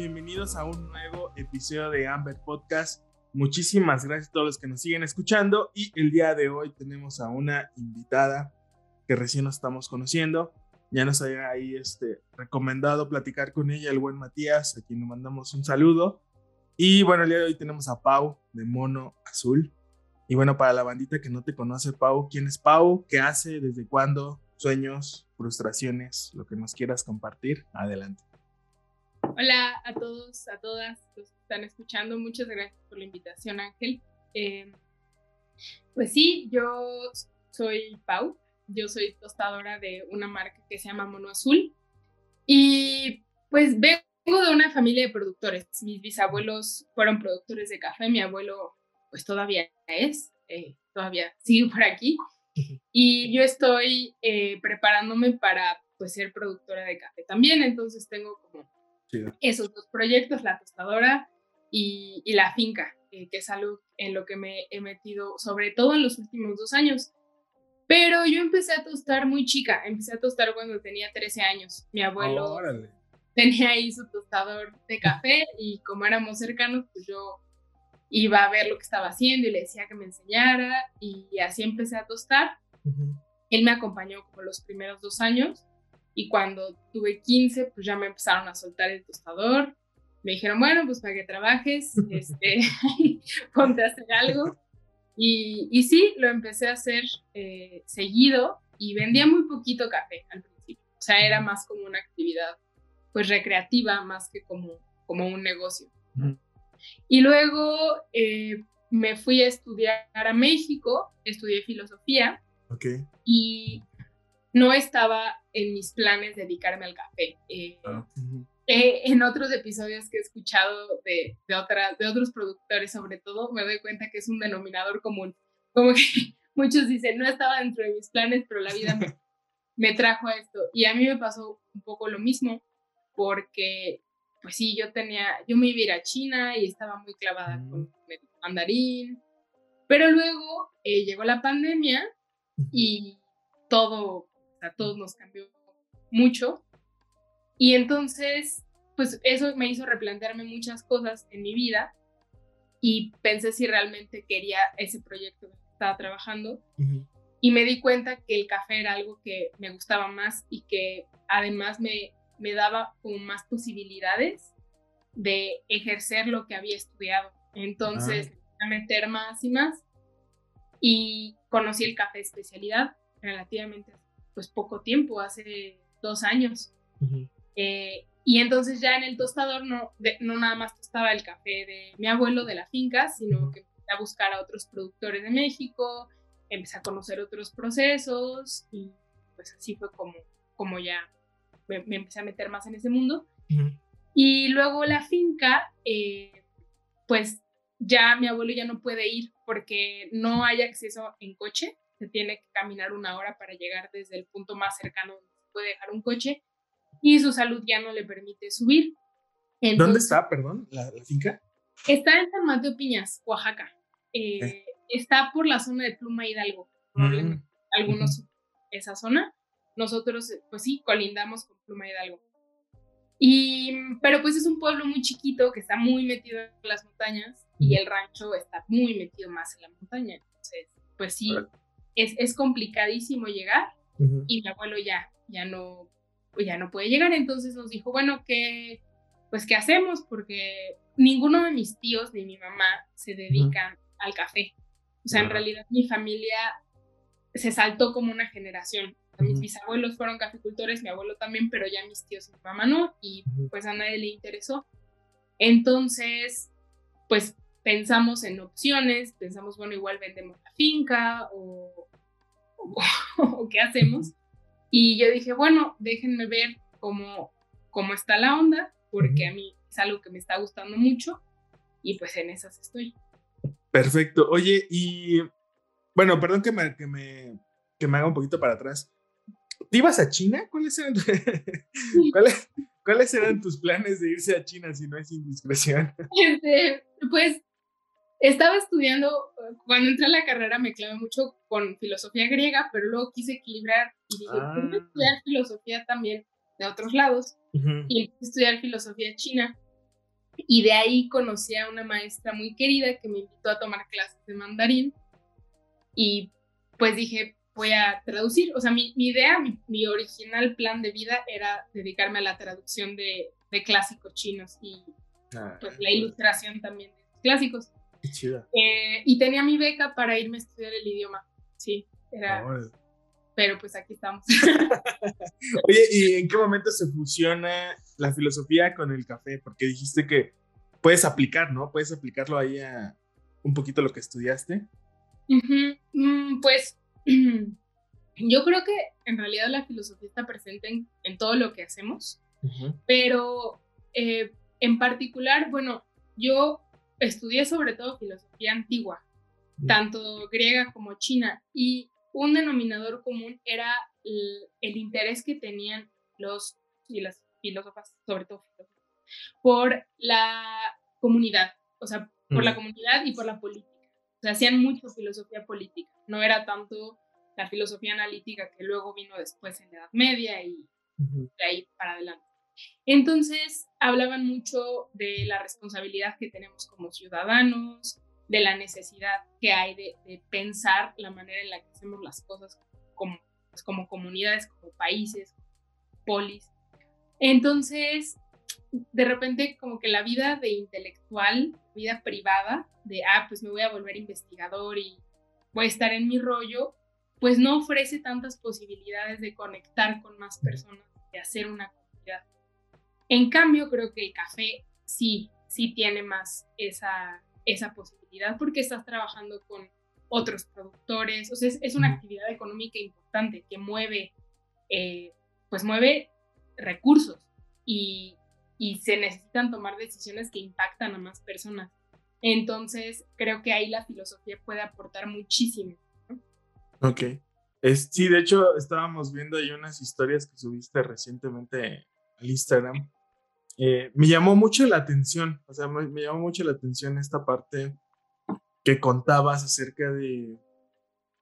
Bienvenidos a un nuevo episodio de Amber Podcast. Muchísimas gracias a todos los que nos siguen escuchando y el día de hoy tenemos a una invitada que recién nos estamos conociendo. Ya nos había ahí este, recomendado platicar con ella el buen Matías, a quien mandamos un saludo. Y bueno, el día de hoy tenemos a Pau de Mono Azul. Y bueno, para la bandita que no te conoce, Pau, ¿quién es Pau? ¿Qué hace? ¿Desde cuándo? Sueños, frustraciones, lo que nos quieras compartir. Adelante. Hola a todos, a todas los que están escuchando. Muchas gracias por la invitación, Ángel. Eh, pues sí, yo soy Pau. Yo soy tostadora de una marca que se llama Mono Azul. Y pues vengo de una familia de productores. Mis bisabuelos fueron productores de café. Mi abuelo, pues todavía es, eh, todavía sigue por aquí. Y yo estoy eh, preparándome para pues ser productora de café también. Entonces tengo como esos dos proyectos, la tostadora y, la finca, que es algo en lo que me he metido, sobre todo en los últimos dos años. Pero yo empecé a tostar muy chica, empecé a tostar cuando tenía 13 años. Mi abuelo tenía ahí su tostador de café y como éramos cercanos, pues yo iba a ver lo que estaba haciendo y le decía que me enseñara y así empecé a tostar. Él me acompañó como los primeros dos años y cuando tuve 15, pues ya me empezaron a soltar el tostador. Me dijeron, bueno, pues para que trabajes, este, ponte a hacer algo. Y, y, sí, lo empecé a hacer eh, seguido y vendía muy poquito café al principio. O sea, era más como una actividad pues recreativa más que como, como un negocio. Y luego eh, me fui a estudiar a México, estudié filosofía. Okay. Y no estaba en mis planes dedicarme al café. Eh, eh, en otros episodios que he escuchado de, de, de otros productores, sobre todo, me doy cuenta que es un denominador común. Como que muchos dicen, no estaba dentro de mis planes, pero la vida me, me trajo a esto. Y a mí me pasó un poco lo mismo, porque, pues sí, yo tenía, yo me iba a ir a China y estaba muy clavada con el mandarín, pero luego eh, llegó la pandemia y todo a todos nos cambió mucho. Y entonces, pues eso me hizo replantearme muchas cosas en mi vida y pensé si realmente quería ese proyecto que estaba trabajando. Y me di cuenta que el café era algo que me gustaba más y que además me, me daba como más posibilidades de ejercer lo que había estudiado. Entonces, a meter más y más. Y conocí el café especialidad relativamente pues poco tiempo, hace dos años. Eh, y entonces ya en el tostador no, no nada más tostaba el café de mi abuelo de la finca, sino que empecé a buscar a otros productores de México, empecé a conocer otros procesos y pues así fue como, como ya me, empecé a meter más en ese mundo. Y luego la finca, eh, pues ya mi abuelo ya no puede ir porque no hay acceso en coche se tiene que caminar una hora para llegar desde el punto más cercano donde se puede dejar un coche y su salud ya no le permite subir. ¿Dónde está, perdón, la, finca? Está en San Mateo Piñas, Oaxaca. Eh, está por la zona de Pluma Hidalgo, probablemente mm. algunos esa zona. Nosotros, pues sí, colindamos con Pluma Hidalgo. Y, pero pues es un pueblo muy chiquito que está muy metido en las montañas y el rancho está muy metido más en la montaña. Entonces, pues sí, es, es complicadísimo llegar y mi abuelo ya, ya, no, pues ya no puede llegar. Entonces nos dijo, bueno, ¿qué, pues, ¿qué hacemos? Porque ninguno de mis tíos ni mi mamá se dedican al café. O sea, en realidad mi familia se saltó como una generación. Mis bisabuelos fueron caficultores, mi abuelo también, pero ya mis tíos y mi mamá no, y pues a nadie le interesó. Entonces, pues pensamos en opciones, pensamos, bueno, igual vendemos la finca o, o, qué hacemos. Y yo dije, bueno, déjenme ver cómo, cómo está la onda. porque a mí es algo que me está gustando mucho y pues en esas estoy. Perfecto. Oye, y bueno, perdón que me, que me, que me haga un poquito para atrás. ¿Te ibas a China? ¿Cuáles eran, ¿cuáles, ¿Cuáles eran tus planes de irse a China si no es indiscreción? Este, pues estaba estudiando, cuando entré a la carrera me clavé mucho con filosofía griega, pero luego quise equilibrar y dije, ah. estudiar filosofía también de otros lados? Y empecé a estudiar filosofía china. Y de ahí conocí a una maestra muy querida que me invitó a tomar clases de mandarín. Y pues dije, voy a traducir. O sea, mi, idea, mi, original plan de vida era dedicarme a la traducción de, de clásicos chinos y ah. pues la ilustración también de los clásicos. Eh, y tenía mi beca para irme a estudiar el idioma. Sí, era. Pero pues aquí estamos. Oye, ¿y en qué momento se fusiona la filosofía con el café? Porque dijiste que puedes aplicar, ¿no? Puedes aplicarlo ahí a un poquito lo que estudiaste. Mm, pues yo creo que en realidad la filosofía está presente en, todo lo que hacemos, pero eh, en particular, bueno, yo estudié sobre todo filosofía antigua. Tanto griega como china, y un denominador común era el, interés que tenían los y las filósofas, sobre todo por la comunidad, o sea, por la comunidad y por la política. O sea, hacían mucho filosofía política, no era tanto la filosofía analítica que luego vino después en la Edad Media y de ahí para adelante. Entonces, hablaban mucho de la responsabilidad que tenemos como ciudadanos, de la necesidad que hay de, pensar la manera en la que hacemos las cosas como, pues, como comunidades, como países, polis. Entonces, de repente como que la vida de intelectual, vida privada, de, ah, pues me voy a volver investigador y voy a estar en mi rollo, pues no ofrece tantas posibilidades de conectar con más personas, de hacer una comunidad. En cambio, creo que el café sí, sí tiene más esa, esa posibilidad porque estás trabajando con otros productores, o sea, es, una actividad económica importante que mueve, eh, pues mueve recursos y, y se necesitan tomar decisiones que impactan a más personas. Entonces, creo que ahí la filosofía puede aportar muchísimo. Ok. Es, sí, de hecho, estábamos viendo ahí unas historias que subiste recientemente al Instagram eh, me llamó mucho la atención, o sea, me, llamó mucho la atención esta parte que contabas acerca de,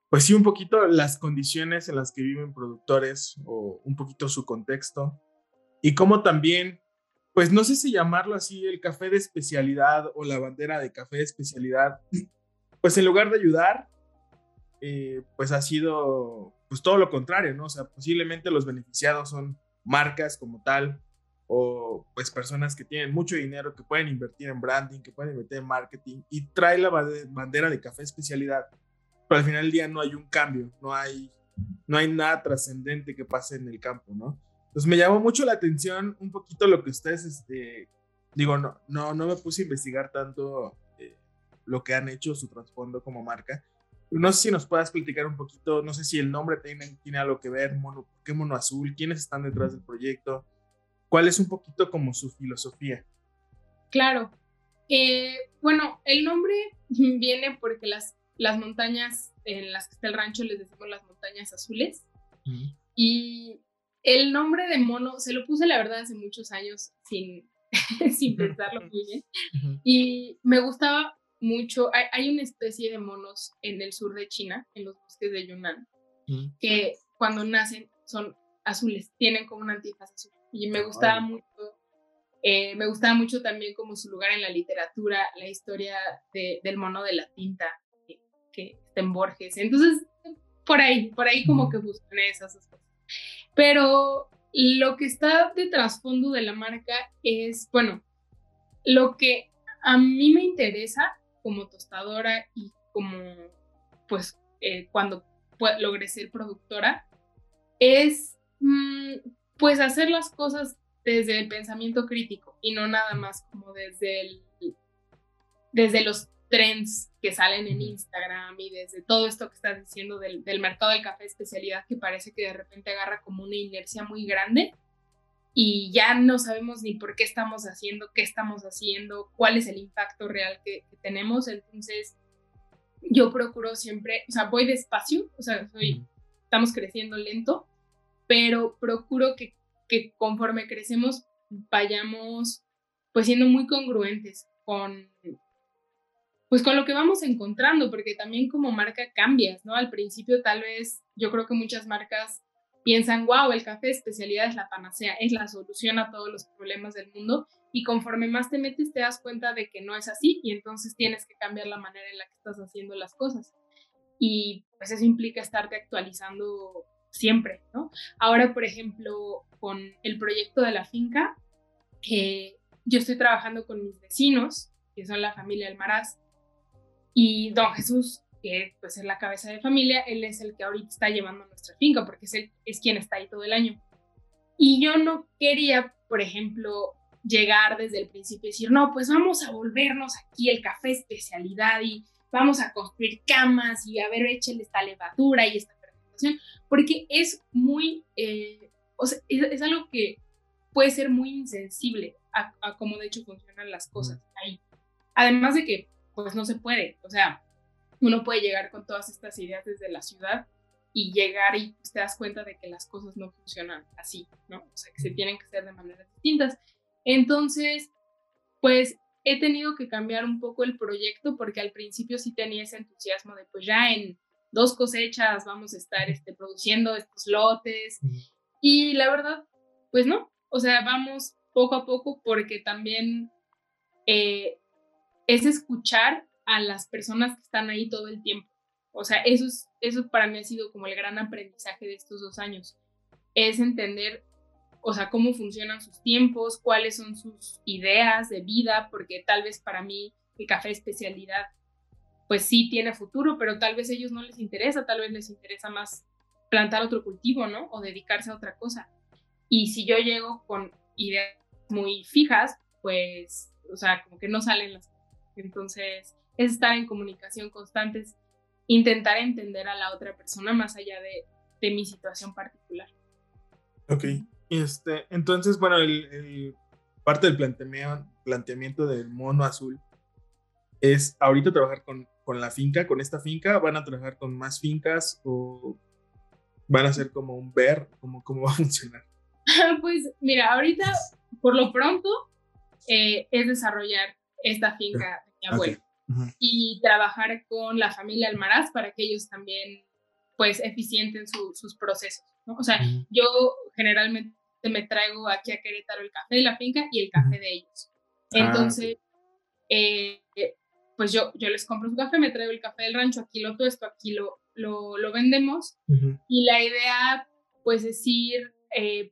pues sí, un poquito las condiciones en las que viven productores o un poquito su contexto y cómo también, pues no sé si llamarlo así, el café de especialidad o la bandera de café de especialidad, pues en lugar de ayudar, eh, pues ha sido pues todo lo contrario, ¿no? O sea, posiblemente los beneficiados son marcas como tal, o pues personas que tienen mucho dinero, que pueden invertir en branding, que pueden invertir en marketing y trae la bandera de café especialidad, pero al final del día no hay un cambio, no hay, no hay nada trascendente que pase en el campo, ¿no? Entonces me llamó mucho la atención un poquito lo que ustedes, este, digo, no, no, no me puse a investigar tanto eh, lo que han hecho, su trasfondo como marca. No sé si nos puedas platicar un poquito, no sé si el nombre tiene, tiene algo que ver, mono, qué mono azul, quiénes están detrás del proyecto, ¿Cuál es un poquito como su filosofía? Claro. Eh, bueno, el nombre viene porque las, las montañas en las que está el rancho les decimos las montañas azules. Y el nombre de mono se lo puse la verdad hace muchos años sin, sin pensarlo muy bien. Y me gustaba mucho, hay, hay, una especie de monos en el sur de China, en los bosques de Yunnan, que cuando nacen son azules, tienen como una antifaz azul y me gustaba mucho, eh, me gustaba mucho también como su lugar en la literatura, la historia del mono de la tinta que, está en Borges. Entonces, por ahí, por ahí como que buscan esas cosas. Pero lo que está de trasfondo de la marca es, bueno, lo que a mí me interesa como tostadora y como, pues, eh, cuando logré ser productora, es mm, pues hacer las cosas desde el pensamiento crítico y no nada más como desde el, desde los trends que salen en Instagram y desde todo esto que estás diciendo del, mercado del café de especialidad que parece que de repente agarra como una inercia muy grande. y ya no sabemos ni por qué estamos haciendo, qué estamos haciendo, cuál es el impacto real que, tenemos. Entonces, yo procuro siempre, o sea, voy despacio, o sea, soy, estamos creciendo lento, pero procuro que, que conforme crecemos vayamos pues siendo muy congruentes con pues con lo que vamos encontrando, porque también como marca cambias, ¿no? Al principio tal vez yo creo que muchas marcas piensan, wow, el café de especialidad es la panacea, es la solución a todos los problemas del mundo, y conforme más te metes te das cuenta de que no es así, y entonces tienes que cambiar la manera en la que estás haciendo las cosas. Y pues eso implica estarte actualizando siempre, ¿no? Ahora, por ejemplo, con el proyecto de la finca, que yo estoy trabajando con mis vecinos, que son la familia Almaraz, y don Jesús, que pues es la cabeza de familia, él es el que ahorita está llevando nuestra finca porque es, él, es quien está ahí todo el año. Y yo no quería, por ejemplo, llegar desde el principio y decir, no, pues vamos a volvernos aquí el café especialidad y vamos a construir camas y a ver, échale esta levadura y esta porque es muy, eh, o sea, es, algo que puede ser muy insensible a, a cómo de hecho funcionan las cosas ahí. Además de que pues no se puede. O sea, uno puede llegar con todas estas ideas desde la ciudad y llegar y pues, te das cuenta de que las cosas no funcionan así, ¿no? O sea, que se tienen que hacer de maneras distintas. Entonces, pues he tenido que cambiar un poco el proyecto porque al principio sí tenía ese entusiasmo de pues ya en dos cosechas vamos a estar este, produciendo estos lotes y la verdad, pues no, o sea, vamos poco a poco porque también eh, es escuchar a las personas que están ahí todo el tiempo. O sea, eso, es, eso para mí ha sido como el gran aprendizaje de estos dos años. Es entender, o sea, cómo funcionan sus tiempos, cuáles son sus ideas de vida, porque tal vez para mí el café especialidad, pues sí tiene futuro, pero tal vez a ellos no les interesa, tal vez les interesa más plantar otro cultivo, ¿no? O dedicarse a otra cosa. Y si yo llego con ideas muy fijas, pues, o sea, como que no salen las entonces, es estar en comunicación constante, intentar entender a la otra persona más allá de, de mi situación particular. Ok, este, entonces, bueno, el, parte del planteamiento, planteamiento del mono azul es ahorita trabajar con, con la finca, con esta finca, van a trabajar con más fincas o van a ser como un ver, como cómo va a funcionar. pues mira, ahorita por lo pronto eh, es desarrollar esta finca mi abuelo. Y trabajar con la familia Almaraz para que ellos también, pues, eficienten sus procesos. ¿no? O sea, yo generalmente me traigo aquí a Querétaro el café de la finca y el café de ellos. Ah, Entonces, eh, pues yo, yo les compro su café, me traigo el café del rancho, aquí lo esto aquí lo, lo, lo vendemos. Y la idea, pues, es ir eh,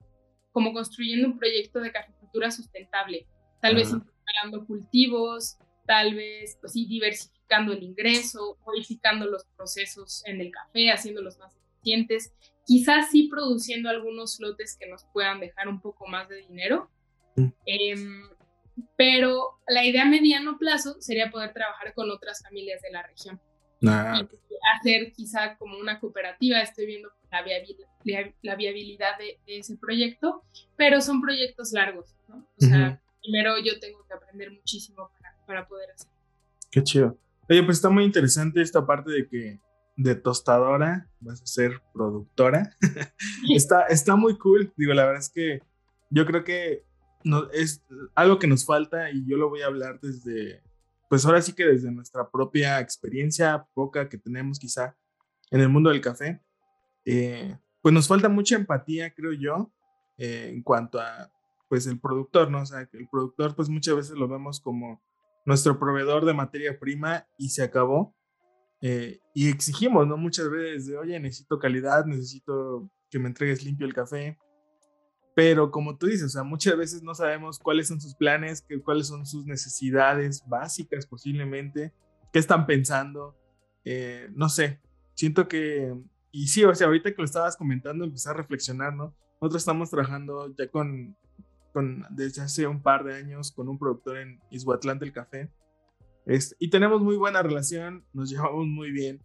como construyendo un proyecto de caficultura sustentable. Tal vez instalando cultivos, tal vez, pues sí, diversificando el ingreso, modificando los procesos en el café, haciéndolos más eficientes, quizás sí produciendo algunos lotes que nos puedan dejar un poco más de dinero. Mm. Em, pero la idea a mediano plazo sería poder trabajar con otras familias de la región. Ah, hacer quizá como una cooperativa, estoy viendo la, la viabilidad de, ese proyecto, pero son proyectos largos, ¿no? O sea, primero yo tengo que aprender muchísimo para poder hacer. Qué chido. Oye, pues está muy interesante esta parte de que de tostadora vas a ser productora. está, está muy cool. Digo, la verdad es que yo creo que no, es algo que nos falta y yo lo voy a hablar desde, pues ahora sí que desde nuestra propia experiencia poca que tenemos quizá en el mundo del café. Eh, pues nos falta mucha empatía, creo yo, eh, en cuanto a, pues el productor, ¿no? O sea, el productor, pues muchas veces lo vemos como nuestro proveedor de materia prima y se acabó. Eh, y exigimos, ¿no? Muchas veces de, oye, necesito calidad, necesito que me entregues limpio el café. Pero como tú dices, o sea, muchas veces no sabemos cuáles son sus planes, que, cuáles son sus necesidades básicas posiblemente, qué están pensando. Eh, no sé, siento que, y sí, o sea, ahorita que lo estabas comentando, empecé a reflexionar, ¿no? Nosotros estamos trabajando ya con desde hace un par de años con un productor en Izhuatlán del Café. Y tenemos muy buena relación, nos llevamos muy bien,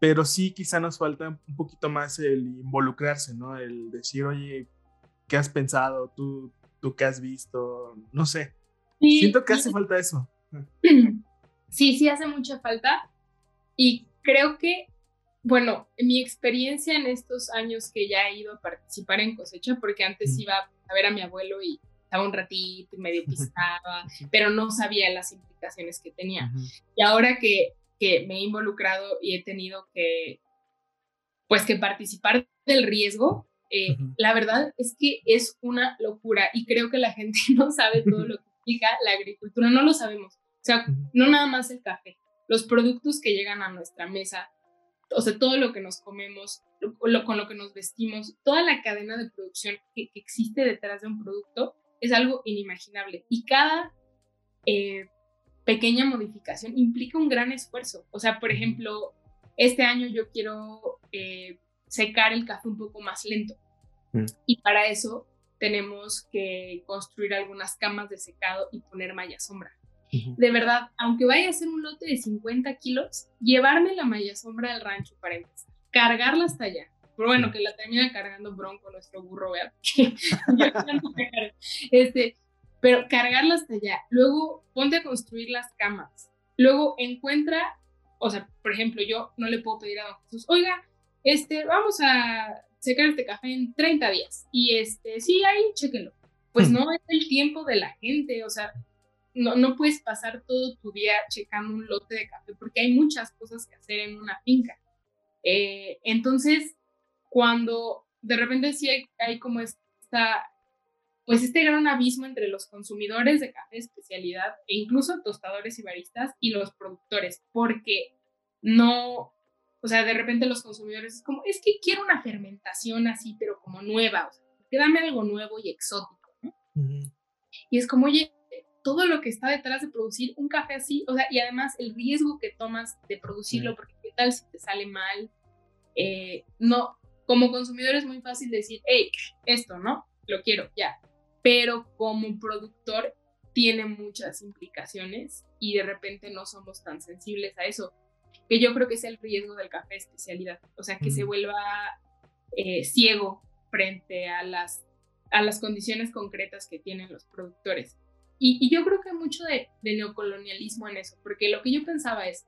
pero sí quizá nos falta un poquito más el involucrarse, ¿no? El decir, oye, qué has pensado, tú, tú qué has visto, no sé. Siento que hace falta eso. Sí, sí hace mucha falta y creo que, bueno, mi experiencia en estos años que ya he ido a participar en cosecha, porque antes iba a ver a mi abuelo y estaba un ratito y medio pisaba, pero no sabía las implicaciones que tenía. Y ahora que, que me he involucrado y he tenido que, pues que participar del riesgo, eh, la verdad es que es una locura y creo que la gente no sabe todo lo que implica la agricultura, no lo sabemos. O sea, no nada más el café, los productos que llegan a nuestra mesa, o sea, todo lo que nos comemos, lo, con lo que nos vestimos, toda la cadena de producción que, que, existe detrás de un producto es algo inimaginable. Y cada eh, pequeña modificación implica un gran esfuerzo. O sea, por ejemplo, este año yo quiero eh, secar el café un poco más lento. Mm. Y para eso tenemos que construir algunas camas de secado y poner malla sombra. De verdad, aunque vaya a ser un lote de 50 kilos, llevarme la malla sombra al rancho para empezar, cargarla hasta allá. Pero bueno, que la termina cargando Bronco, nuestro burro, ¿verdad? este, pero cargarla hasta allá. Luego ponte a construir las camas. Luego encuentra, o sea, por ejemplo, yo no le puedo pedir a don Jesús, oiga, este, vamos a secar este café en 30 días. Y este, sí, ahí, chéquenlo. Pues hmm. no es el tiempo de la gente, o sea, no, no puedes pasar todo tu día checando un lote de café porque hay muchas cosas que hacer en una finca. Eh, entonces, cuando de repente sí hay, como esta, pues este gran abismo entre los consumidores de café de especialidad e incluso tostadores y baristas y los productores, porque no, o sea, de repente los consumidores es como, es que quiero una fermentación así, pero como nueva, o sea, que dame algo nuevo y exótico, ¿no? Y es como, oye, todo lo que está detrás de producir un café así, o sea, y además el riesgo que tomas de producirlo, porque qué tal si te sale mal, eh, no, como consumidor es muy fácil decir, hey, esto, ¿no? Lo quiero, ya. Pero como productor tiene muchas implicaciones y de repente no somos tan sensibles a eso que yo creo que es el riesgo del café especialidad, o sea, que se vuelva eh, ciego frente a las, a las condiciones concretas que tienen los productores. Y, yo creo que hay mucho de, neocolonialismo en eso, porque lo que yo pensaba es,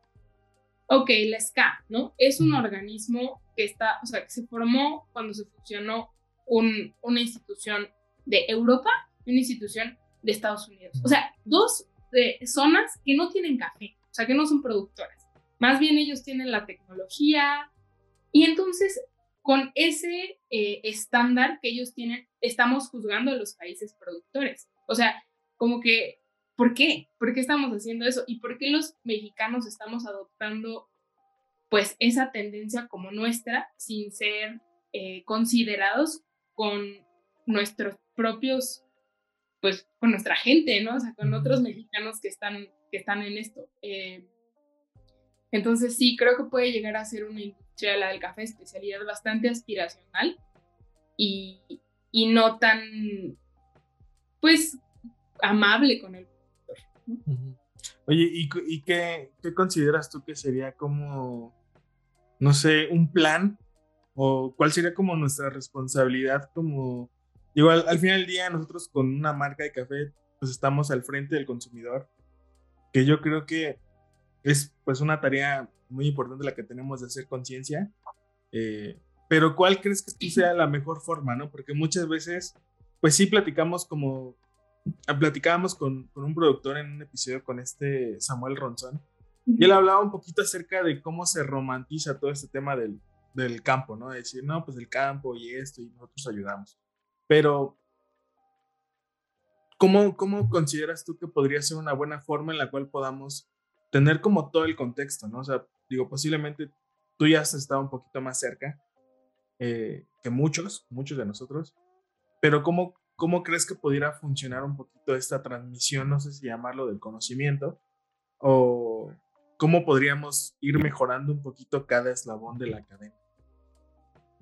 ok, la SCA, ¿no? Es un organismo que está, o sea, que se formó cuando se fusionó un, una institución de Europa y una institución de Estados Unidos. O sea, dos eh, zonas que no tienen café, o sea, que no son productoras. Más bien ellos tienen la tecnología y entonces con ese eh, estándar que ellos tienen, estamos juzgando a los países productores. O sea, como que, ¿por qué? ¿Por qué estamos haciendo eso? ¿Y por qué los mexicanos estamos adoptando pues esa tendencia como nuestra sin ser eh, considerados con nuestros propios, pues con nuestra gente, ¿no? O sea, con otros mexicanos que están, que están en esto. Eh, entonces sí, creo que puede llegar a ser una industria, la del café, especialidad bastante aspiracional y, no tan, pues, amable con el productor. Oye, ¿y, qué, consideras tú que sería como, no sé, un plan? ¿O cuál sería como nuestra responsabilidad como... Igual, al final del día nosotros con una marca de café, pues estamos al frente del consumidor, que yo creo que es pues una tarea muy importante la que tenemos de hacer conciencia. Eh, pero ¿cuál crees que sea la mejor forma, no? Porque muchas veces, pues sí platicamos como, ah, platicábamos con, con un productor en un episodio con este Samuel Ronzón, y él hablaba un poquito acerca de cómo se romantiza todo este tema del, del campo, ¿no? De decir, no, pues el campo y esto, y nosotros ayudamos. Pero, ¿cómo, ¿cómo consideras tú que podría ser una buena forma en la cual podamos tener como todo el contexto, ¿no? O sea, digo, posiblemente tú ya has estado un poquito más cerca eh, que muchos, muchos de nosotros, pero ¿cómo, ¿cómo crees que pudiera funcionar un poquito esta transmisión, no sé si llamarlo del conocimiento, o cómo podríamos ir mejorando un poquito cada eslabón de la cadena?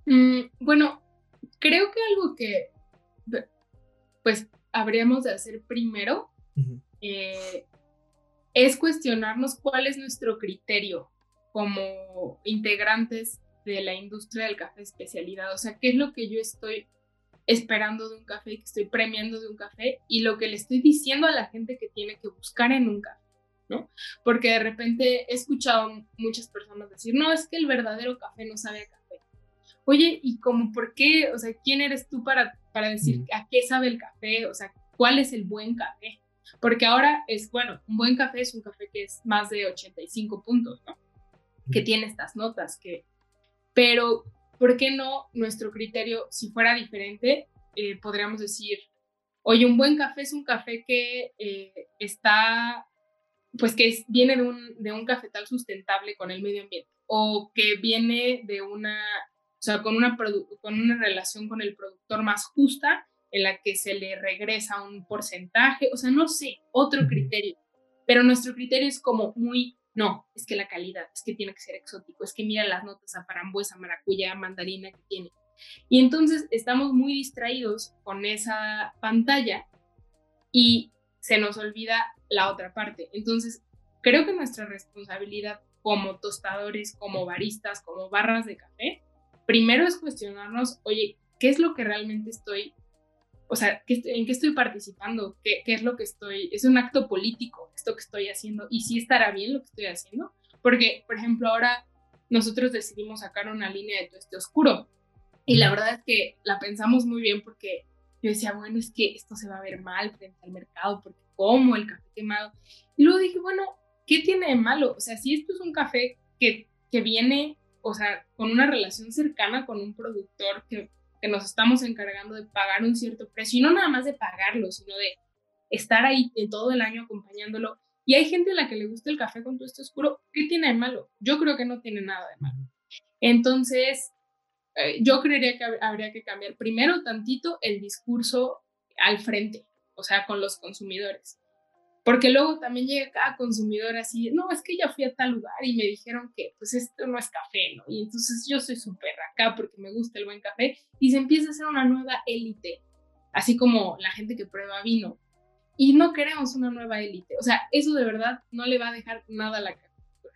Mm, bueno, creo que algo que pues habríamos de hacer primero es cuestionarnos cuál es nuestro criterio como integrantes de la industria del café especialidad. O sea, qué es lo que yo estoy esperando de un café, que estoy premiando de un café y lo que le estoy diciendo a la gente que tiene que buscar en un café, ¿no? Porque de repente he escuchado muchas personas decir, no, es que el verdadero café no sabe a café. Oye, ¿y cómo por qué? O sea, ¿quién eres tú para, para decir a qué sabe el café? O sea, ¿cuál es el buen café? Porque ahora es, bueno, un buen café es un café que es más de 85 puntos, ¿no? Que tiene estas notas, que... Pero ¿por qué no nuestro criterio, si fuera diferente, eh, podríamos decir, oye, un buen café es un café que eh, está, pues que viene de un, de un cafetal sustentable con el medio ambiente o que viene de una, o sea, con una, con una relación con el productor más justa en la que se le regresa un porcentaje, o sea, no sé, otro criterio, pero nuestro criterio es como muy no, es que la calidad, es que tiene que ser exótico, es que mira las notas a frambuesa, maracuyá, mandarina que tiene. Y entonces estamos muy distraídos con esa pantalla y se nos olvida la otra parte. Entonces, creo que nuestra responsabilidad como tostadores, como baristas, como barras de café, primero es cuestionarnos, oye, ¿qué es lo que realmente estoy o sea, ¿en qué estoy participando? ¿Qué, es lo que estoy? Es un acto político esto que estoy haciendo y si estará bien lo que estoy haciendo. Porque, por ejemplo, ahora nosotros decidimos sacar una línea de tueste oscuro y la verdad es que la pensamos muy bien porque yo decía, bueno, es que esto se va a ver mal frente al mercado porque como el café quemado. Y luego dije, bueno, ¿qué tiene de malo? O sea, si esto es un café que, que viene, o sea, con una relación cercana con un productor que que nos estamos encargando de pagar un cierto precio y no nada más de pagarlo, sino de estar ahí todo el año acompañándolo. Y hay gente a la que le gusta el café con tueste oscuro. ¿Qué tiene de malo? Yo creo que no tiene nada de malo. Entonces, eh, yo creería que habría que cambiar primero tantito el discurso al frente, o sea, con los consumidores. Porque luego también llega cada consumidor así, no, es que ya fui a tal lugar y me dijeron que pues esto no es café, ¿no? Y entonces yo soy súper acá porque me gusta el buen café y se empieza a hacer una nueva élite, así como la gente que prueba vino. Y no queremos una nueva élite, o sea, eso de verdad no le va a dejar nada a la cultura.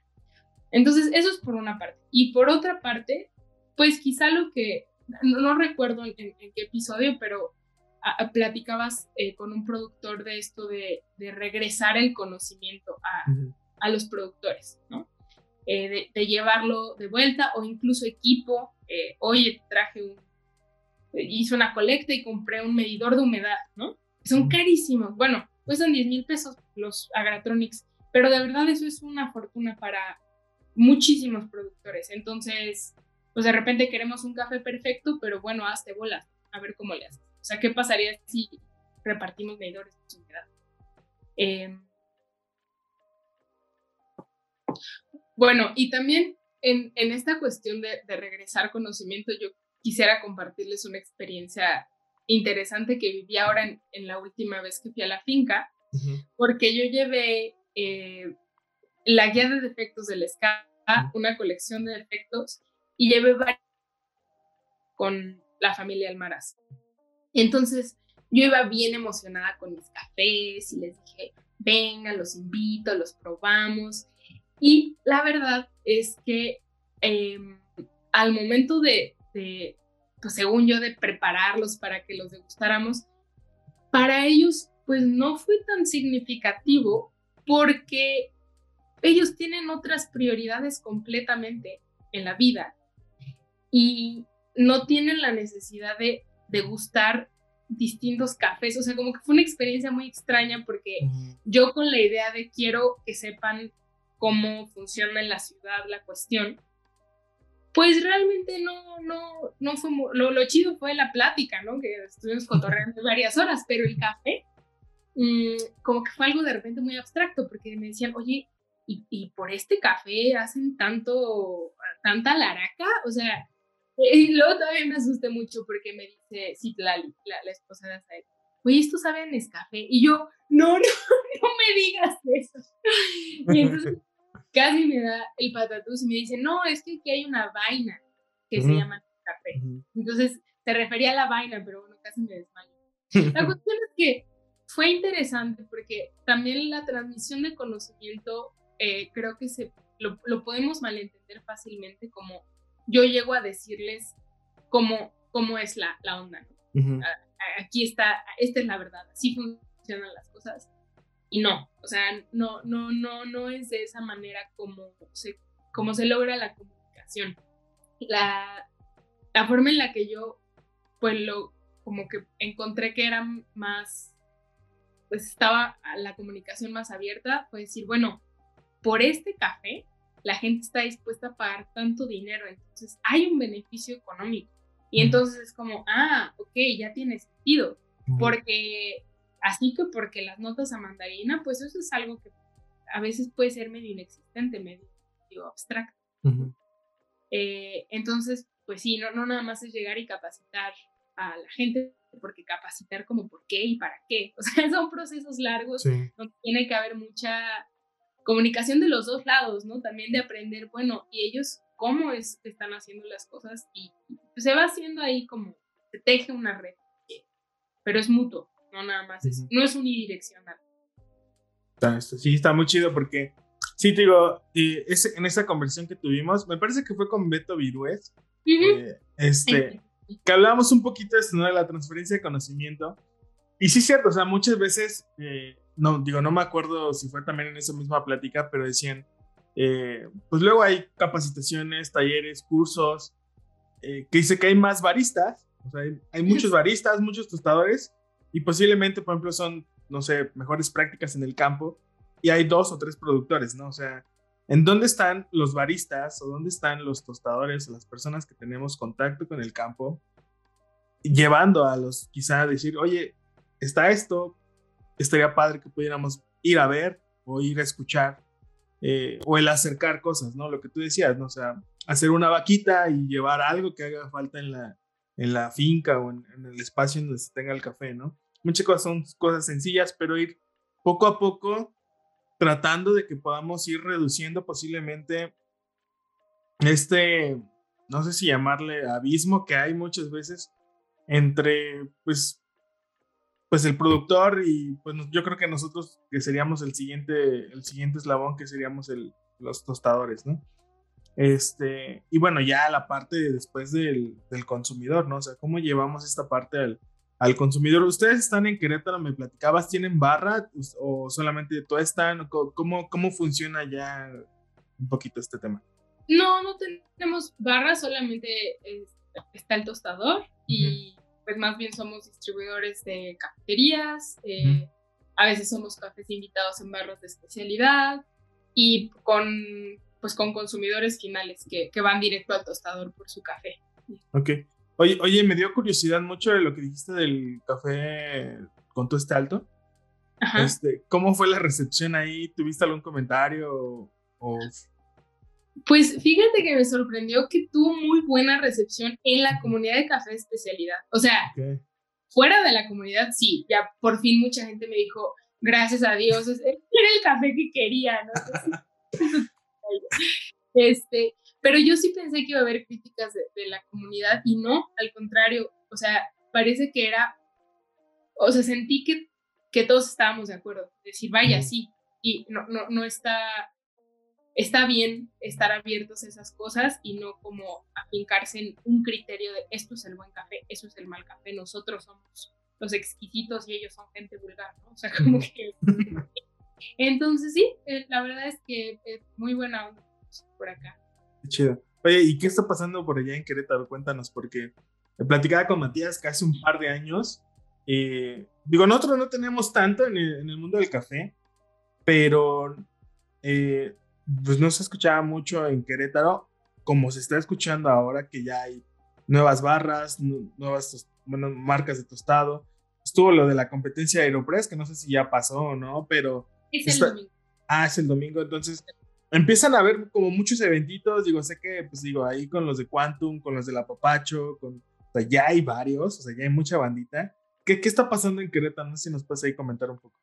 Entonces, eso es por una parte. Y por otra parte, pues quizá lo que, no, recuerdo en qué episodio, pero platicabas eh, con un productor de esto de, regresar el conocimiento a, los productores, ¿no? Eh, de, llevarlo de vuelta o incluso equipo. Eh, oye, traje un, hice una colecta y compré un medidor de humedad, ¿no? Son carísimos. Bueno, cuestan 10 mil pesos los Agratronics, pero de verdad eso es una fortuna para muchísimos productores. Entonces, pues de repente queremos un café perfecto, pero bueno, hazte bolas, a ver cómo le haces. O sea, ¿qué pasaría si repartimos medidores de humedad? Eh, bueno, y también en, esta cuestión de, regresar conocimiento, yo quisiera compartirles una experiencia interesante que viví ahora en, la última vez que fui a la finca, porque yo llevé eh, la guía de defectos del SCA, una colección de defectos, y llevé varios con la familia Almaraz. Entonces yo iba bien emocionada con mis cafés y les dije, venga, los invito, los probamos. Y la verdad es que em, al momento de, pues según yo, de prepararlos para que los degustáramos, para ellos pues no fue tan significativo porque ellos tienen otras prioridades completamente en la vida y no tienen la necesidad de degustar distintos cafés, o sea, como que fue una experiencia muy extraña porque yo con la idea de quiero que sepan cómo funciona en la ciudad la cuestión, pues realmente no, no, no fue, lo, lo chido fue la plática, ¿no? Que estuvimos cotorreando varias horas, pero el café, mm, como que fue algo de repente muy abstracto, porque me decían, oye, ¿y, y por este café hacen tanto, tanta laraca? O sea, y luego todavía me asusté mucho porque me dice Citlali, la, la esposa de Azael, oye, ¿esto sabe a Nescafé? Y yo, no, no, no me digas eso. Y entonces casi me da el patatús y me dice, no, es que aquí hay una vaina que se llama café. Entonces se refería a la vaina, pero bueno, casi me desmayo. La cuestión es que fue interesante porque también la transmisión de conocimiento eh, creo que se, lo, lo podemos malentender fácilmente como yo llego a decirles cómo, cómo es la, la onda. aquí está, esta es la verdad, así funcionan las cosas. Y no, o sea, no, no, no, no es de esa manera como se, como se logra la comunicación. La, la forma en la que yo, pues lo, como que encontré que era más, pues estaba la comunicación más abierta, fue decir, bueno, por este café la gente está dispuesta a pagar tanto dinero, entonces hay un beneficio económico. Y entonces es como, ah, ok, ya tiene sentido, porque así que porque las notas a mandarina, pues eso es algo que a veces puede ser medio inexistente, medio, abstracto. Eh, entonces, pues sí, no, no nada más es llegar y capacitar a la gente, porque capacitar como por qué y para qué. O sea, son procesos largos donde tiene que haber mucha comunicación de los dos lados, ¿no? También de aprender, bueno, y ellos cómo es que están haciendo las cosas y se va haciendo ahí como se teje una red, pero es mutuo, no nada más, es, no es unidireccional. Sí, está muy chido porque, sí, te digo, ese, en esa conversación que tuvimos, me parece que fue con Beto Virués, eh, este, que hablábamos un poquito de, esto, ¿no? de la transferencia de conocimiento. Y sí, cierto, o sea, muchas veces, eh, no, digo, no me acuerdo si fue también en esa misma plática, pero decían, eh, pues luego hay capacitaciones, talleres, cursos, que dice que hay más baristas, o sea, hay, hay muchos baristas, muchos tostadores, y posiblemente, por ejemplo, son, no sé, mejores prácticas en el campo, y hay dos o tres productores, ¿no? O sea, ¿En dónde están los baristas o dónde están los tostadores o las personas que tenemos contacto con el campo? Llevando a los, quizá a decir, oye, está esto, estaría padre que pudiéramos ir a ver o ir a escuchar eh, o el acercar cosas, ¿no? Lo que tú decías, ¿no? O sea, hacer una vaquita y llevar algo que haga falta en la, en la finca o en, en el espacio donde se tenga el café, ¿no? Muchas cosas son cosas sencillas, pero ir poco a poco tratando de que podamos ir reduciendo posiblemente este, no sé si llamarle abismo que hay muchas veces entre, pues, pues el productor y pues yo creo que nosotros que seríamos el siguiente, el siguiente eslabón que seríamos el, los tostadores, ¿no? Este, y bueno, ya la parte después del, del consumidor, ¿no? O sea, ¿cómo llevamos esta parte al, al consumidor. ¿Ustedes están en Querétaro? Me platicabas, ¿tienen barra o solamente están? ¿Cómo, cómo funciona ya un poquito este tema? No, no tenemos barra, solamente está el tostador y pues más bien somos distribuidores de cafeterías, eh, a veces somos cafés invitados en barras de especialidad y con, pues con consumidores finales que, que van directo al tostador por su café. Ok. Oye, oye, me dio curiosidad mucho de lo que dijiste del café con tu este alto. Ajá. Este, ¿Cómo fue la recepción ahí? ¿Tuviste algún comentario? O... Pues fíjate que me sorprendió que tuvo muy buena recepción en la comunidad de café de especialidad. O sea, fuera de la comunidad, sí, ya por fin mucha gente me dijo, gracias a Dios, era el café que quería, ¿no? este, pero yo sí pensé que iba a haber críticas de, la comunidad y no, al contrario, o sea, parece que era, o sea, sentí que, que todos estábamos de acuerdo, decir, vaya, sí, y no, no, no está, está bien estar abiertos a esas cosas y no como afincarse en un criterio de esto es el buen café, eso es el mal café, nosotros somos los exquisitos y ellos son gente vulgar, ¿no? O sea, como que... Entonces sí, eh, la verdad es que es muy buena onda por acá chido. Oye, ¿y qué está pasando por allá en Querétaro? Cuéntanos, porque platicaba con Matías que hace un par de años. Eh, digo, nosotros no tenemos tanto en el, mundo del café, pero eh, pues no se escuchaba mucho en Querétaro como se está escuchando ahora que ya hay nuevas barras, nuevas bueno, marcas de tostado. Estuvo lo de la competencia de Aeropress, que no sé si ya pasó o no, pero... Es el domingo. Ah, es el domingo, entonces empiezan a haber como muchos eventitos, digo, sé que, pues digo, ahí con los de Quantum, con los de La Papacho, con, o sea, ya hay varios, o sea, ya hay mucha bandita. ¿Qué, qué está pasando en Querétaro? No sé si nos puedes ahí comentar un poco.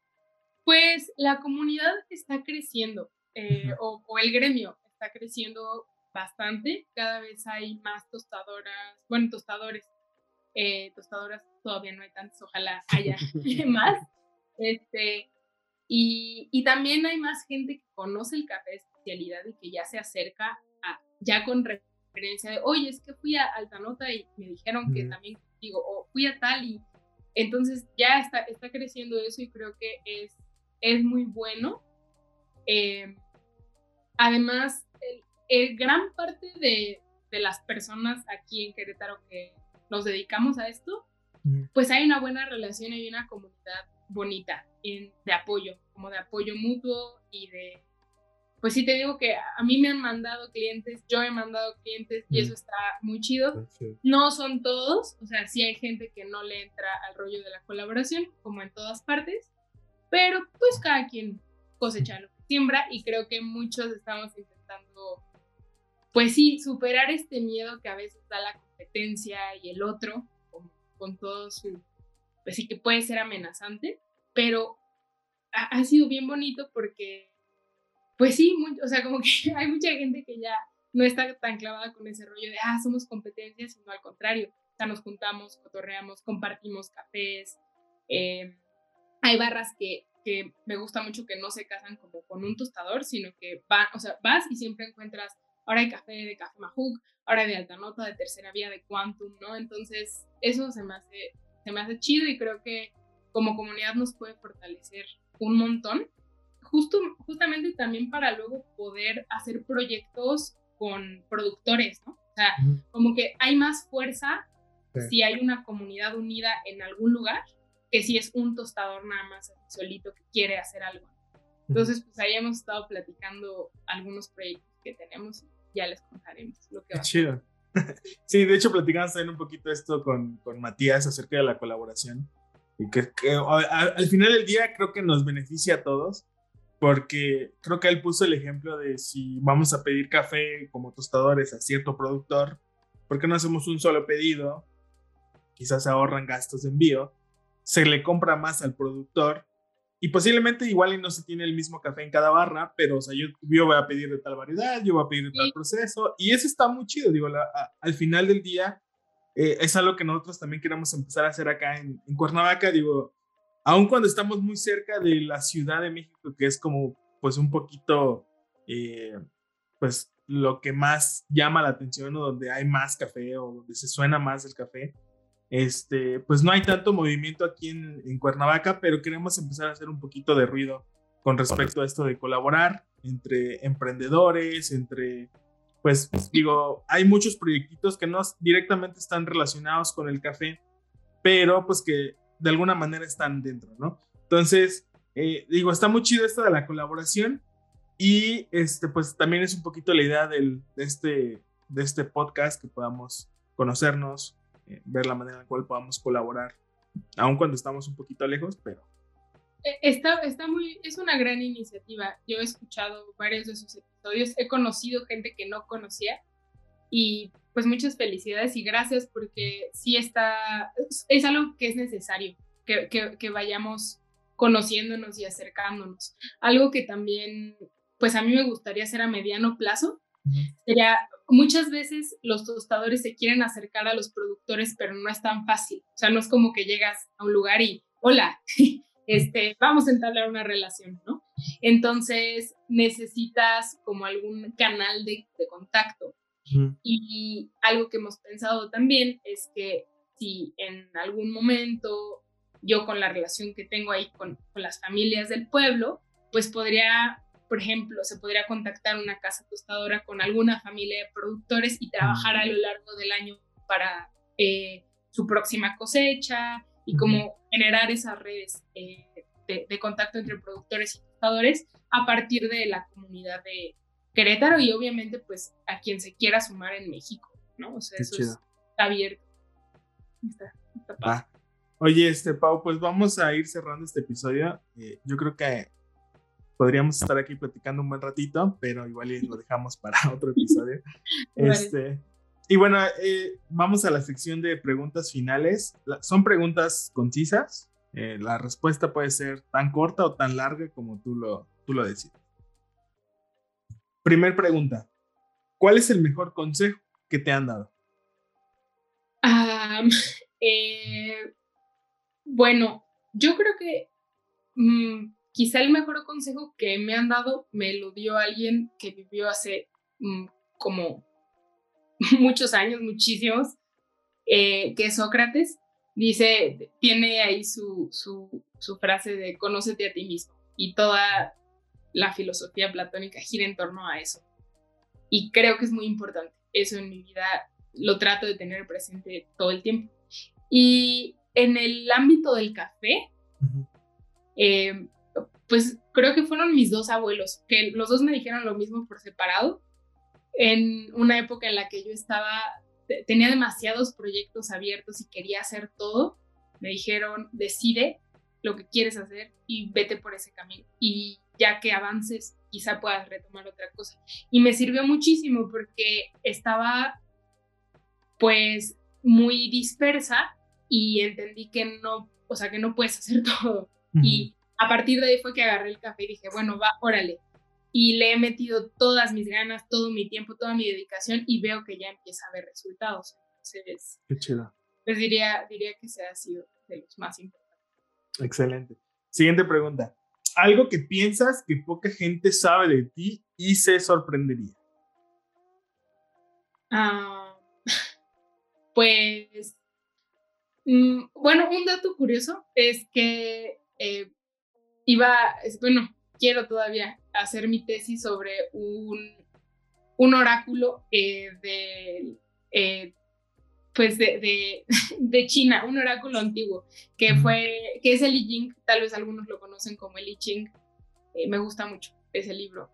Pues la comunidad está creciendo, eh, o, o, el gremio está creciendo bastante, cada vez hay más tostadoras, bueno, tostadores, eh, tostadoras todavía no hay tantas, ojalá haya más, este, y, y, también hay más gente que conoce el café y que ya se acerca a, ya con referencia de, oye, es que fui a Altanota y me dijeron que también contigo, o fui a tal y entonces ya está, está creciendo eso y creo que es, es muy bueno. Eh, además, el, gran parte de, de, las personas aquí en Querétaro que nos dedicamos a esto, pues hay una buena relación, hay una comunidad bonita en, de apoyo, como de apoyo mutuo y de pues sí te digo que a mí me han mandado clientes, yo he mandado clientes y eso está muy chido. No son todos, o sea, sí hay gente que no le entra al rollo de la colaboración, como en todas partes, pero pues cada quien cosecha lo que siembra y creo que muchos estamos intentando, pues sí, superar este miedo que a veces da la competencia y el otro, con, con todo su, pues sí que puede ser amenazante, pero ha sido bien bonito porque pues sí, o sea, como que hay mucha gente que ya no está tan clavada con ese rollo de, ah, somos competencias, sino al contrario, o sea, nos juntamos, cotorreamos, compartimos cafés. Eh, hay barras que, que me gusta mucho que no se casan como con un tostador, sino que van, o sea, vas y siempre encuentras, ahora hay café de Café Majuk, ahora de alta nota, de tercera vía, de Quantum, ¿no? Entonces, eso se me hace, se me hace chido y creo que como comunidad nos puede fortalecer un montón justo, justamente también para luego poder hacer proyectos con productores, ¿no? O sea, como que hay más fuerza si hay una comunidad unida en algún lugar que si es un tostador nada más solito que quiere hacer algo. Entonces, pues ahí hemos estado platicando algunos proyectos que tenemos y ya les contaremos lo que va. Chido. Sí, de hecho platicamos también un poquito esto con, con Matías acerca de la colaboración y que, al final del día creo que nos beneficia a todos porque creo que él puso el ejemplo de si vamos a pedir café como tostadores a cierto productor, ¿por qué no hacemos un solo pedido? Quizás ahorran gastos de envío, se le compra más al productor y posiblemente igual y no se tiene el mismo café en cada barra, pero o sea, yo, voy a pedir de tal variedad, yo voy a pedir de tal proceso y eso está muy chido, digo, al final del día eh, es algo que nosotros también queremos empezar a hacer acá en, en Cuernavaca, digo, aun cuando estamos muy cerca de la Ciudad de México, que es como pues un poquito, eh, pues lo que más llama la atención o donde hay más café o donde se suena más el café, este, pues no hay tanto movimiento aquí en, en Cuernavaca, pero queremos empezar a hacer un poquito de ruido con respecto a esto de colaborar entre emprendedores, entre, pues digo, hay muchos proyectitos que no directamente están relacionados con el café, pero pues que de alguna manera están dentro, ¿no? Entonces, eh, digo, está muy chido esto de la colaboración y este, pues también es un poquito la idea del, de, este, de este podcast que podamos conocernos, eh, ver la manera en la cual podamos colaborar, aun cuando estamos un poquito lejos, pero... Eh, está, está muy, es una gran iniciativa. Yo he escuchado varios de sus episodios, he conocido gente que no conocía y pues muchas felicidades y gracias porque sí está, es algo que es necesario, que, que, vayamos conociéndonos y acercándonos. Algo que también, pues a mí me gustaría hacer a mediano plazo, sería, muchas veces los tostadores se quieren acercar a los productores, pero no es tan fácil. O sea, no es como que llegas a un lugar y, hola, este, vamos a entablar una relación, ¿no? Entonces necesitas como algún canal de, de contacto. Y algo que hemos pensado también es que si en algún momento yo con la relación que tengo ahí con, con las familias del pueblo, pues podría, por ejemplo, se podría contactar una casa tostadora con alguna familia de productores y trabajar a lo largo del año para eh, su próxima cosecha y como generar esas redes eh, de, de, contacto entre productores y tostadores a partir de la comunidad de, Querétaro y obviamente pues a quien se quiera sumar en México, ¿no? O sea, eso está abierto. Oye, este Pau, pues vamos a ir cerrando este episodio. Eh, yo creo que podríamos estar aquí platicando un buen ratito, pero igual lo dejamos para otro episodio. este, y bueno, eh, vamos a la sección de preguntas finales. son preguntas concisas. Eh, la respuesta puede ser tan corta o tan larga como tú lo, tú lo decides. Primer pregunta. ¿Cuál es el mejor consejo que te han dado? Eh, bueno, yo creo que mm, quizá el mejor consejo que me han dado me lo dio alguien que vivió hace mm, como muchos años, muchísimos, eh, que es Sócrates, dice, tiene ahí su, su, su frase de conócete a ti mismo y toda la filosofía platónica gira en torno a eso. Y creo que es muy importante. Eso en mi vida lo trato de tener presente todo el tiempo. Y en el ámbito del café, eh, pues creo que fueron mis dos abuelos, que los dos me dijeron lo mismo por separado, en una época en la que yo estaba, tenía demasiados proyectos abiertos y quería hacer todo, me dijeron, decide lo que quieres hacer y vete por ese camino. Y ya que avances, quizá puedas retomar otra cosa. Y me sirvió muchísimo porque estaba pues muy dispersa y entendí que no, o sea, que no puedes hacer todo. Y a partir de ahí fue que agarré el café y dije, bueno, va, órale. Y le he metido todas mis ganas, todo mi tiempo, toda mi dedicación y veo que ya empieza a haber resultados. Entonces, Qué chido. Pues diría, diría que se ha sido de los más importantes. Excelente. Siguiente pregunta. Algo que piensas que poca gente sabe de ti y se sorprendería. Ah, pues, mm, bueno, un dato curioso es que eh, iba, bueno, quiero todavía hacer mi tesis sobre un, un oráculo eh, de, eh, pues de, de, China, un oráculo antiguo, que fue, que es el I Ching, tal vez algunos lo conocen como el I Ching, eh, me gusta mucho ese libro.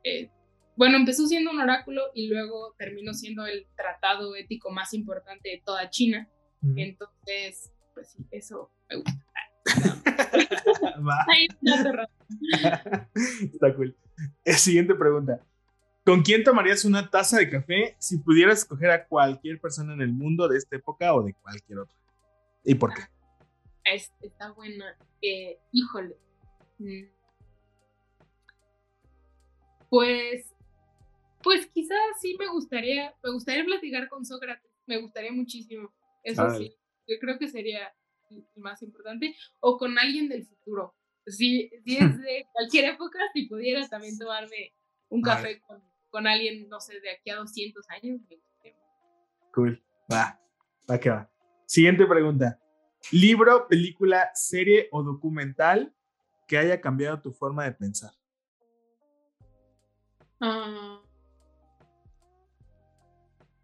bueno, empezó siendo un oráculo y luego terminó siendo el tratado ético más importante de toda China. Entonces, pues sí, eso me gusta. está cool. Siguiente pregunta. ¿Con quién tomarías una taza de café si pudieras escoger a cualquier persona en el mundo de esta época o de cualquier otra? ¿Y por qué? está buena. Eh, híjole. Mm. Pues, pues quizás sí me gustaría, me gustaría platicar con Sócrates. Me gustaría muchísimo. Eso sí. Yo creo que sería más importante, o con alguien del futuro. Si, si es de cualquier época, si pudiera también tomarme un café con, con, alguien, no sé, de aquí a 200 años. Cool, va, va que va. Siguiente pregunta. ¿Libro, película, serie o documental que haya cambiado tu forma de pensar? Ah,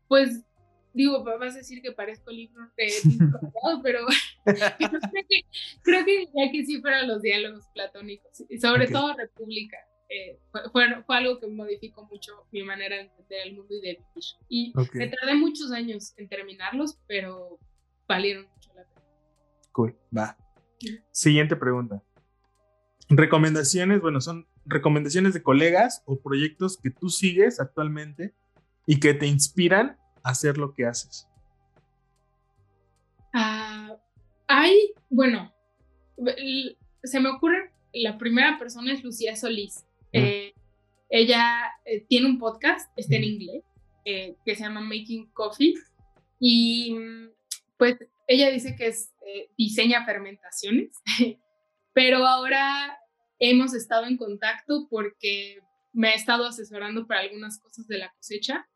pues digo, vas a decir que parezco libro de pero creo, que, ya que sí fueron los diálogos platónicos, y sobre todo República. Eh, fue, fue, algo que modificó mucho mi manera de entender el mundo y de vivir. Y me tardé muchos años en terminarlos, pero valieron mucho la pena. Cool, va. Siguiente pregunta. Recomendaciones, bueno, son recomendaciones de colegas o proyectos que tú sigues actualmente y que te inspiran hacer lo que haces? Ah, hay, bueno, se me ocurre, la primera persona es Lucía Solís. Mm. Eh, ella eh, tiene un podcast, está en mm. inglés, eh, que se llama Making Coffee. Y pues ella dice que es, diseña fermentaciones, pero ahora hemos estado en contacto porque me ha estado asesorando para algunas cosas de la cosecha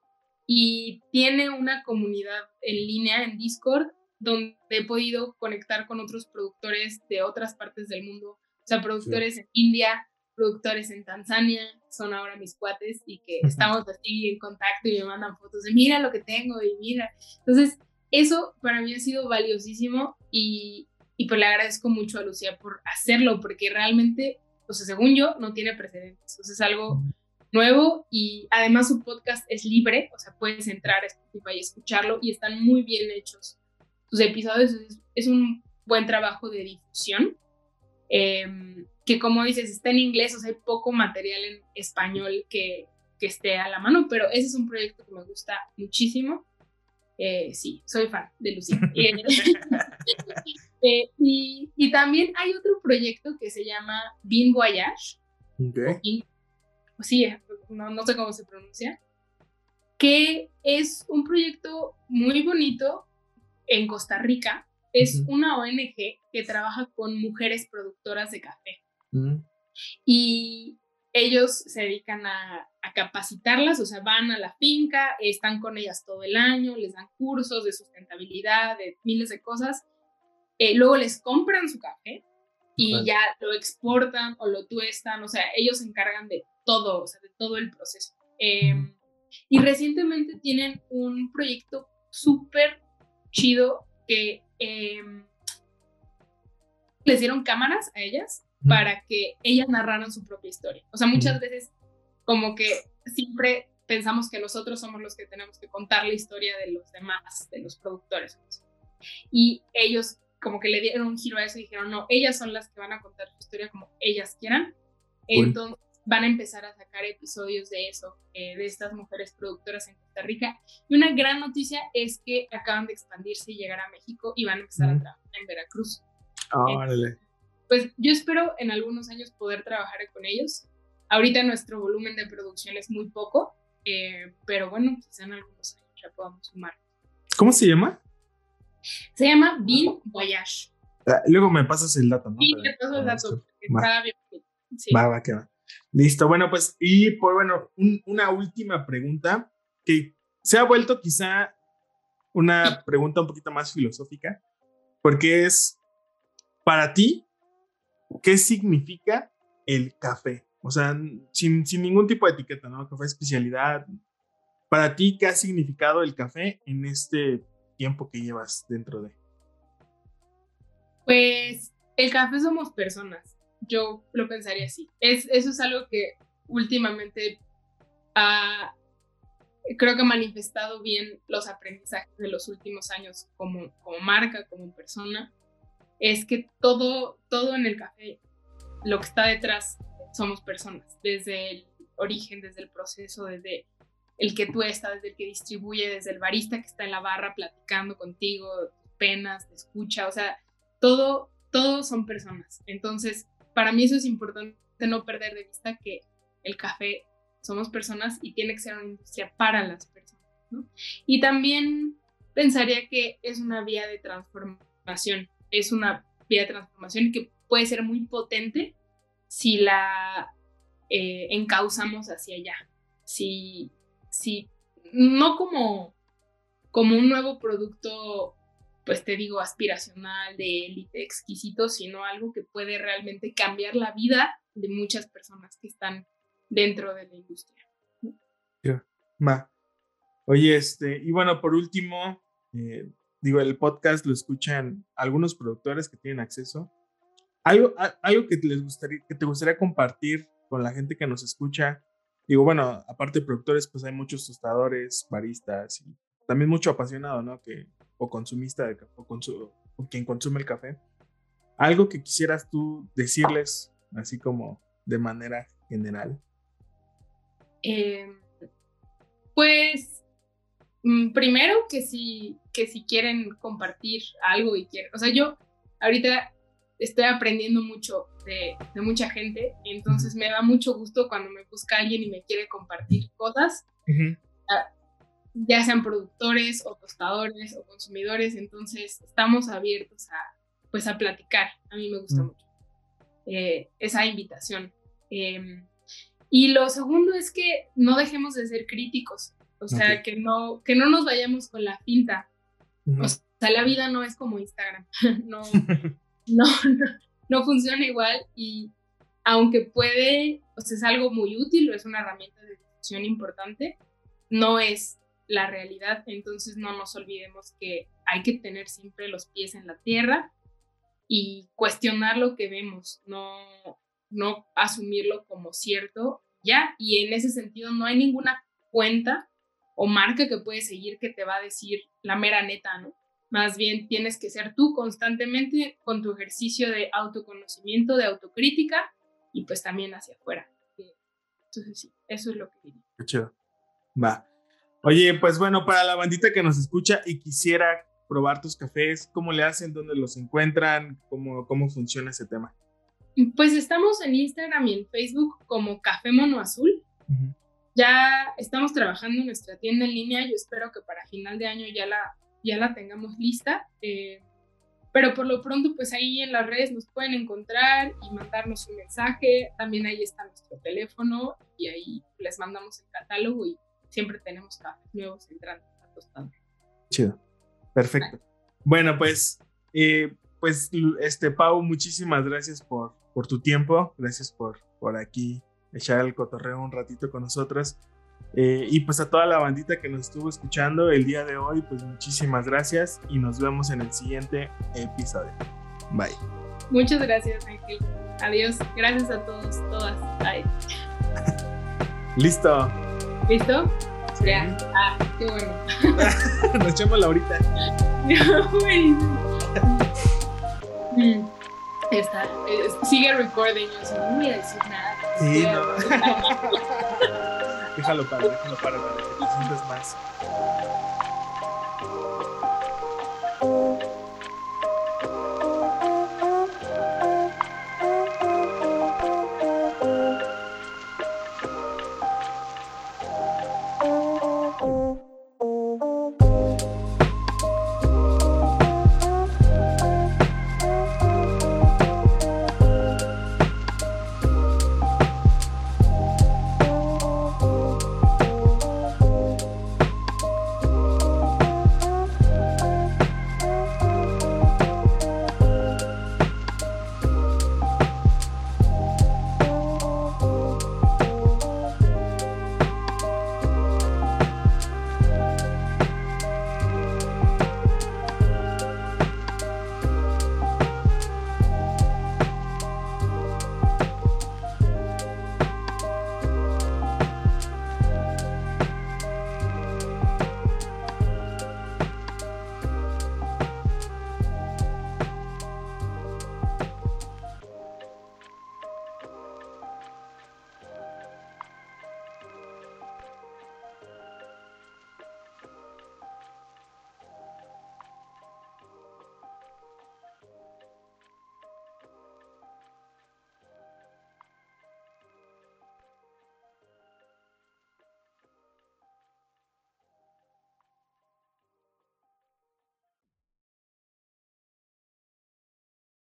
y tiene una comunidad en línea en Discord donde he podido conectar con otros productores de otras partes del mundo, o sea, productores en India, productores en Tanzania, son ahora mis cuates y que estamos así en contacto y me mandan fotos de mira lo que tengo y mira. Entonces, eso para mí ha sido valiosísimo y, y pues le agradezco mucho a Lucía por hacerlo, porque realmente, o sea, según yo, no tiene precedentes. O sea, es algo nuevo y además su podcast es libre, o sea, puedes entrar a Spotify y escucharlo y están muy bien hechos. Sus episodios es, un buen trabajo de difusión, em, que como dices, está en inglés, o sea, hay poco material en español que, que esté a la mano, pero ese es un proyecto que me gusta muchísimo. Eh, sí, soy fan de Lucía. Eh, y, y, también hay otro proyecto que se llama Bean Voyage, sí, no, no sé cómo se pronuncia, que es un proyecto muy bonito en Costa Rica. Es una ONG que trabaja con mujeres productoras de café. Y ellos se dedican a, capacitarlas, o sea, van a la finca, están con ellas todo el año, les dan cursos de sustentabilidad, de miles de cosas. Eh, luego les compran su café y ya lo exportan o lo tuestan, o sea, ellos se encargan de todo, o sea, de todo el proceso. Em, y recientemente tienen un proyecto súper chido que em, les dieron cámaras a ellas para que ellas narraran su propia historia. O sea, muchas veces como que siempre pensamos que nosotros somos los que tenemos que contar la historia de los demás, de los productores. Y ellos como que le dieron un giro a eso y dijeron, no, ellas son las que van a contar su historia como ellas quieran. Entonces van a empezar a sacar episodios de eso, eh, de estas mujeres productoras en Costa Rica. Y una gran noticia es que acaban de expandirse y llegar a México y van a empezar a trabajar en Veracruz. Órale pues yo espero en algunos años poder trabajar con ellos. Ahorita nuestro volumen de producción es muy poco, eh, pero bueno, quizá en algunos años ya podamos sumar. ¿Cómo se llama? Se llama Bean Voyage. Ah, luego me pasas el dato, ¿no? Sí, te paso el dato. Va. Bien. va, va, que va. Listo, bueno, pues, y por bueno, una última pregunta que se ha vuelto quizá una pregunta un poquito más filosófica, porque es, para ti, ¿qué significa el café? O sea, sin, ningún tipo de etiqueta, ¿no? Café especialidad. Para ti, ¿qué ha significado el café en este tiempo que llevas dentro de? Pues el café somos personas. Yo lo pensaría así. Es, eso es algo que últimamente creo que ha manifestado bien los aprendizajes de los últimos años como, como marca, como persona es que todo, todo en el café, lo que está detrás, somos personas, desde el origen, desde el proceso, desde el que tú estás, desde el que distribuye, desde el barista que está en la barra platicando contigo, penas, te escucha, o sea, todo, todos son personas. Entonces, para mí eso es importante no perder de vista que el café somos personas y tiene que ser una industria para las personas. Y también pensaría que es una vía de transformación es una vía de transformación que puede ser muy potente si la eh, encauzamos hacia allá. Si, si no como, como un nuevo producto, pues te digo, aspiracional, de élite, exquisito, sino algo que puede realmente cambiar la vida de muchas personas que están dentro de la industria. Va. Oye, este, y bueno, por último, eh, digo, el podcast lo escuchan algunos productores que tienen acceso. Algo, algo que, les gustaría, que te gustaría compartir con la gente que nos escucha. Digo, bueno, aparte de productores, pues hay muchos tostadores, baristas y también mucho apasionado, ¿no? Que, o consumista de o, o quien consume el café. Algo que quisieras tú decirles, así como de manera general. Eh, pues primero que si, que si quieren compartir algo y quieren, o sea, yo ahorita estoy aprendiendo mucho de, mucha gente, entonces me da mucho gusto cuando me busca alguien y me quiere compartir cosas, ah, ya sean productores o tostadores o consumidores, entonces estamos abiertos a, pues a platicar, a mí me gusta mucho eh, esa invitación. Em, y lo segundo es que no dejemos de ser críticos. O sea, que, no, que no nos vayamos con la finta. O sea, la vida no es como Instagram. no, no, no, funciona igual y aunque puede, o sea, es algo muy útil o es una herramienta de difusión importante, no es la realidad. Entonces no nos olvidemos que hay que tener siempre los pies en la tierra y cuestionar lo que vemos, no, no asumirlo como cierto ya. Y en ese sentido no hay ninguna cuenta o marca que puedes seguir que te va a decir la mera neta, ¿no? Más bien tienes que ser tú constantemente con tu ejercicio de autoconocimiento, de autocrítica y pues también hacia afuera. Entonces sí, eso es lo que diría. Qué chido. Va. Oye, pues bueno, para la bandita que nos escucha y quisiera probar tus cafés, ¿cómo le hacen? ¿Dónde los encuentran? ¿Cómo, cómo funciona ese tema? Pues estamos en Instagram y en Facebook como Café Mono Azul. Ya estamos trabajando en nuestra tienda en línea. Yo espero que para final de año ya la, ya la tengamos lista. Eh, Pero por lo pronto, pues ahí en las redes nos pueden encontrar y mandarnos un mensaje. También ahí está nuestro teléfono y ahí les mandamos el catálogo y siempre tenemos cafés nuevos entrando a Chido. Perfecto. Bueno, pues, eh, pues, este, Pau, muchísimas gracias por, por tu tiempo. Gracias por, por aquí echar el cotorreo un ratito con nosotros. Eh, y pues a toda la bandita que nos estuvo escuchando el día de hoy, pues muchísimas gracias y nos vemos en el siguiente episodio. Bye. Muchas gracias, Ángel. Adiós. Gracias a todos, todas. Bye. Listo. ¿Listo? Ya. Ah, qué bueno. nos echamos la ahorita. Mm, está. Sigue recording. Yo no voy a decir nada. Sí, no. déjalo para, déjalo para, para que te sientas más.